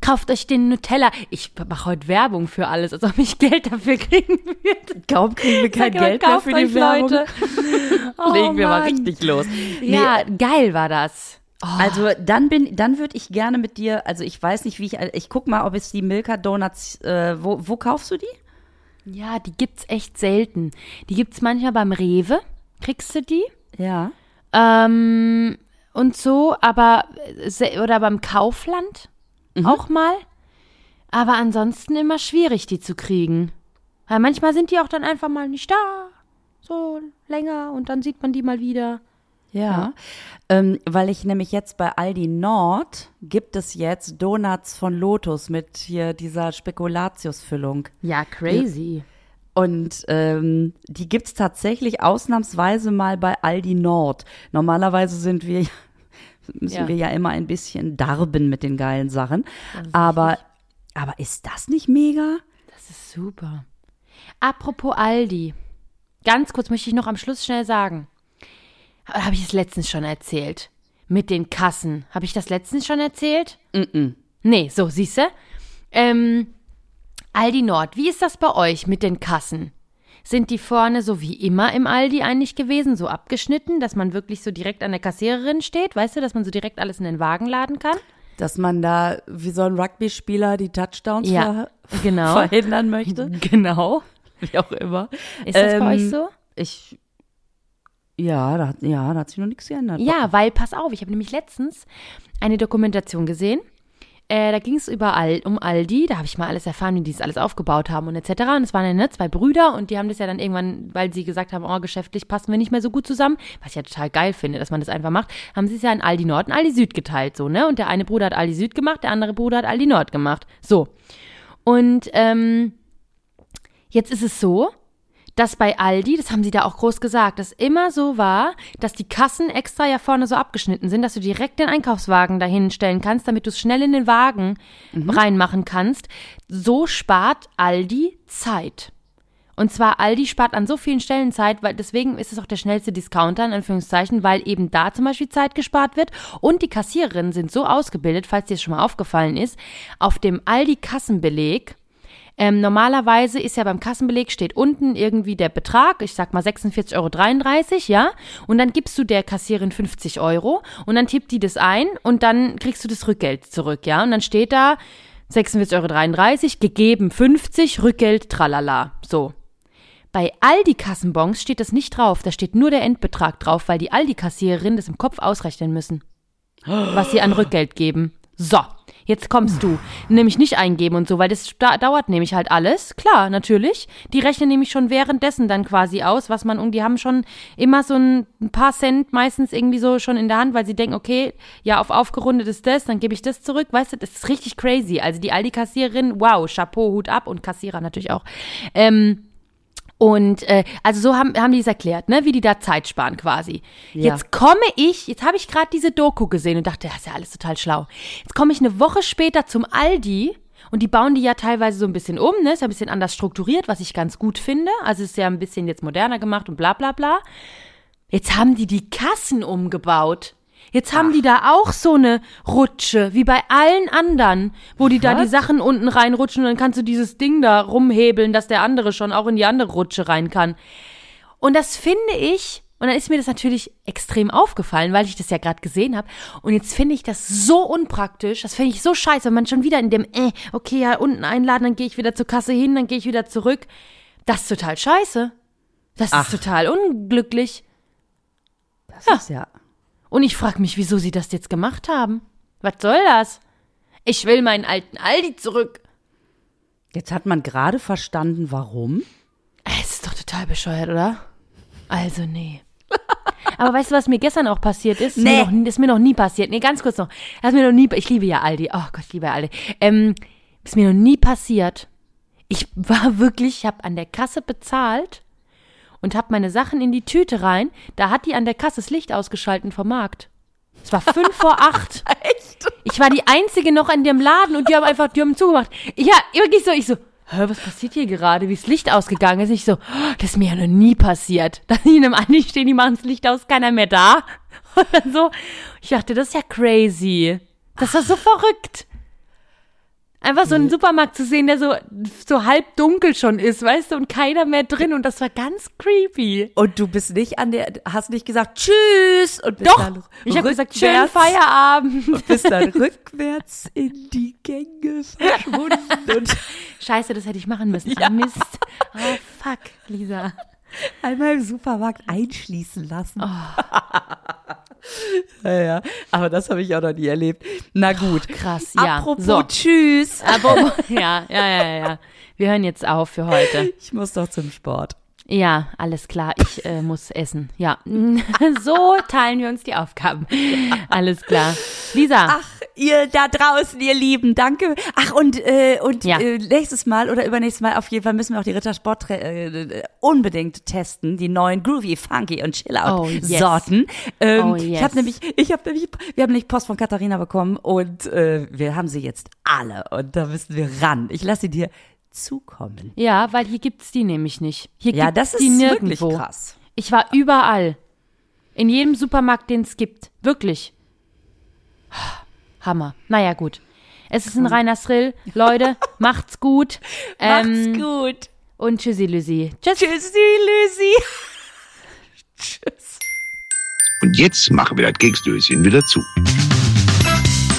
kauft euch den Nutella. Ich mache heute Werbung für alles, als ob ich Geld dafür kriegen würde. Kaum kriegen wir kein mal, Geld mehr für die Werbung. Leute. Oh, Legen wir mal Mann. richtig los. Ja, geil war das. Oh, Also dann bin, dann würde ich gerne mit dir, also ich weiß nicht, wie ich, ich guck mal, ob es die Milka Donuts, äh, wo, wo kaufst du die? Ja, die gibt's echt selten. Die gibt's manchmal beim Rewe. Kriegst du die? Ja. Ähm, und so, aber se- oder beim Kaufland auch mal. Aber ansonsten immer schwierig, die zu kriegen. Weil manchmal sind die auch dann einfach mal nicht da. So länger und dann sieht man die mal wieder. Ja, ähm, weil ich nämlich jetzt bei Aldi Nord gibt es jetzt Donuts von Lotus mit hier dieser Spekulatiusfüllung. Ja, crazy. Und ähm, die gibt's tatsächlich ausnahmsweise mal bei Aldi Nord. Normalerweise sind wir, müssen Ja. wir ja immer ein bisschen darben mit den geilen Sachen. Aber, aber ist das nicht mega? Das ist super. Apropos Aldi. Ganz kurz möchte ich noch am Schluss schnell sagen. Habe ich es letztens schon erzählt? Mit den Kassen. Habe ich das letztens schon erzählt? Nee, so, siehste. Ähm, Aldi Nord, wie ist das bei euch mit den Kassen? Sind die vorne so wie immer im Aldi eigentlich gewesen, so abgeschnitten, dass man wirklich so direkt an der Kassiererin steht, weißt du, dass man so direkt alles in den Wagen laden kann? Dass man da wie so ein Rugby-Spieler die Touchdowns Ja, ver genau. verhindern möchte. Genau. Wie auch immer. Ist das bei Ähm, euch so? Ich, ja, da, hat- ja, da hat sich noch nichts geändert. Ja, weil, pass auf, ich habe nämlich letztens eine Dokumentation gesehen. Äh, da ging es überall um Aldi. Da habe ich mal alles erfahren, wie die das alles aufgebaut haben und etc. Und es waren ja ne, zwei Brüder und die haben das ja dann irgendwann, weil sie gesagt haben, oh, geschäftlich passen wir nicht mehr so gut zusammen, was ich ja total geil finde, dass man das einfach macht, haben sie es ja in Aldi Nord und Aldi Süd geteilt, so, ne? Und der eine Bruder hat Aldi Süd gemacht, der andere Bruder hat Aldi Nord gemacht. So. Und ähm, jetzt ist es so, dass bei Aldi, das haben sie da auch groß gesagt, dass immer so war, dass die Kassen extra ja vorne so abgeschnitten sind, dass du direkt den Einkaufswagen dahin stellen kannst, damit du es schnell in den Wagen reinmachen kannst. So spart Aldi Zeit. Und zwar Aldi spart an so vielen Stellen Zeit, weil deswegen ist es auch der schnellste Discounter in Anführungszeichen, weil eben da zum Beispiel Zeit gespart wird und die Kassiererinnen sind so ausgebildet, falls dir das schon mal aufgefallen ist, auf dem Aldi Kassenbeleg ähm, normalerweise ist ja beim Kassenbeleg steht unten irgendwie der Betrag, ich sag mal 46,33 Euro, ja, und dann gibst du der Kassierin 50 Euro und dann tippt die das ein und dann kriegst du das Rückgeld zurück, ja, und dann steht da 46,33 Euro, gegeben 50, Rückgeld, tralala, so. Bei Aldi-Kassenbons steht das nicht drauf, da steht nur der Endbetrag drauf, weil die Aldi-Kassiererin das im Kopf ausrechnen müssen, was sie an Rückgeld geben. So, jetzt kommst du. Nämlich nicht eingeben und so, weil das da dauert nämlich halt alles. Klar, natürlich. Die rechnen nämlich schon währenddessen dann quasi aus, was man, und die haben schon immer so ein, ein paar Cent meistens irgendwie so schon in der Hand, weil sie denken, okay, ja, auf aufgerundet ist das, dann gebe ich das zurück. Weißt du, das ist richtig crazy. Also die Aldi-Kassiererin, wow, Chapeau, Hut ab und Kassierer natürlich auch. Ähm, und äh, also so haben, haben die es erklärt, ne, wie die da Zeit sparen quasi. Ja. Jetzt komme ich, jetzt habe ich gerade diese Doku gesehen und dachte, das ist ja alles total schlau. Jetzt komme ich eine Woche später zum Aldi und die bauen die ja teilweise so ein bisschen um, ne, ist ja ein bisschen anders strukturiert, was ich ganz gut finde. Also ist ja ein bisschen jetzt moderner gemacht und bla bla bla. Jetzt haben die die Kassen umgebaut. Jetzt haben die da auch so eine Rutsche, wie bei allen anderen, wo die da die Was? Sachen unten reinrutschen und dann kannst du dieses Ding da rumhebeln, dass der andere schon auch in die andere Rutsche rein kann. Und das finde ich, und dann ist mir das natürlich extrem aufgefallen, weil ich das ja gerade gesehen habe. Und jetzt finde ich das so unpraktisch, das finde ich so scheiße, wenn man schon wieder in dem, äh, okay, ja, unten einladen, dann gehe ich wieder zur Kasse hin, dann gehe ich wieder zurück. Das ist total scheiße. Das Ach. ist total unglücklich. Das Ja. ist ja. Und ich frage mich, wieso sie das jetzt gemacht haben. Was soll das? Ich will meinen alten Aldi zurück. Jetzt hat man gerade verstanden, warum. Es ist doch total bescheuert, oder? Also, nee. Aber weißt du, was mir gestern auch passiert ist? Ist Nee. Mir noch, ist mir noch nie passiert. Nee, ganz kurz noch. Das ist mir noch nie, ich liebe ja Aldi. Oh Gott, ich liebe ja Aldi. Ähm, ist mir noch nie passiert. Ich war wirklich, ich habe an der Kasse bezahlt und habe meine Sachen in die Tüte rein. Da hat die an der Kasse das Licht ausgeschalten vom Markt. Es war fünf vor acht. Echt? Ich war die Einzige noch in dem Laden und die haben einfach, die haben zugemacht. Ja, wirklich so, ich so, hä, was passiert hier gerade? Wie ist das Licht ausgegangen ist? Ich so, oh, das ist mir ja noch nie passiert. Dass die in einem Andi stehen, die machen das Licht aus, keiner mehr da. Und dann so, ich dachte, das ist ja crazy. Das war so verrückt. Einfach so einen Supermarkt zu sehen, der so, so halb dunkel schon ist, weißt du, und keiner mehr drin und das war ganz creepy. Und du bist nicht an der, hast nicht gesagt Tschüss und bist Doch, dann ich habe gesagt, schönen Feierabend. und bist dann rückwärts in die Gänge verschwunden und Scheiße, das hätte ich machen müssen. Ah, Mist. Oh, fuck, Lisa. einmal im Supermarkt einschließen lassen. Oh. ja, ja, aber das habe ich auch noch nie erlebt. Na gut. Krass, ja. Apropos so. Tschüss. Aber, ja, ja, ja, ja. Wir hören jetzt auf für heute. Ich muss doch zum Sport. Ja, alles klar. Ich äh, muss essen. Ja, so teilen wir uns die Aufgaben. Alles klar. Lisa, Ach, ihr da draußen, ihr Lieben, danke. Ach, und, äh, und Ja. äh, nächstes Mal oder übernächstes Mal auf jeden Fall müssen wir auch die Rittersport äh, äh, unbedingt testen, die neuen Groovy, Funky und Oh, Chill-Out-Sorten. Ähm, Oh, Ich yes. habe nämlich, ich habe nämlich, wir haben nämlich Post von Katharina bekommen und äh, wir haben sie jetzt alle und da müssen wir ran. Ich lasse sie dir zukommen. ja, weil hier gibt's die nämlich nicht. Hier Ja, gibt's das ist die wirklich nirgendwo. krass. Ich war überall. In jedem Supermarkt, den es gibt. Wirklich. Hammer. Naja, gut. Es ist ein reiner Thrill. Leute, macht's gut. Ähm, Macht's gut. Und tschüssi, Lucy. Tschüss. Tschüssi, Lucy. Tschüss. Und jetzt machen wir das Keksdöschen wieder zu.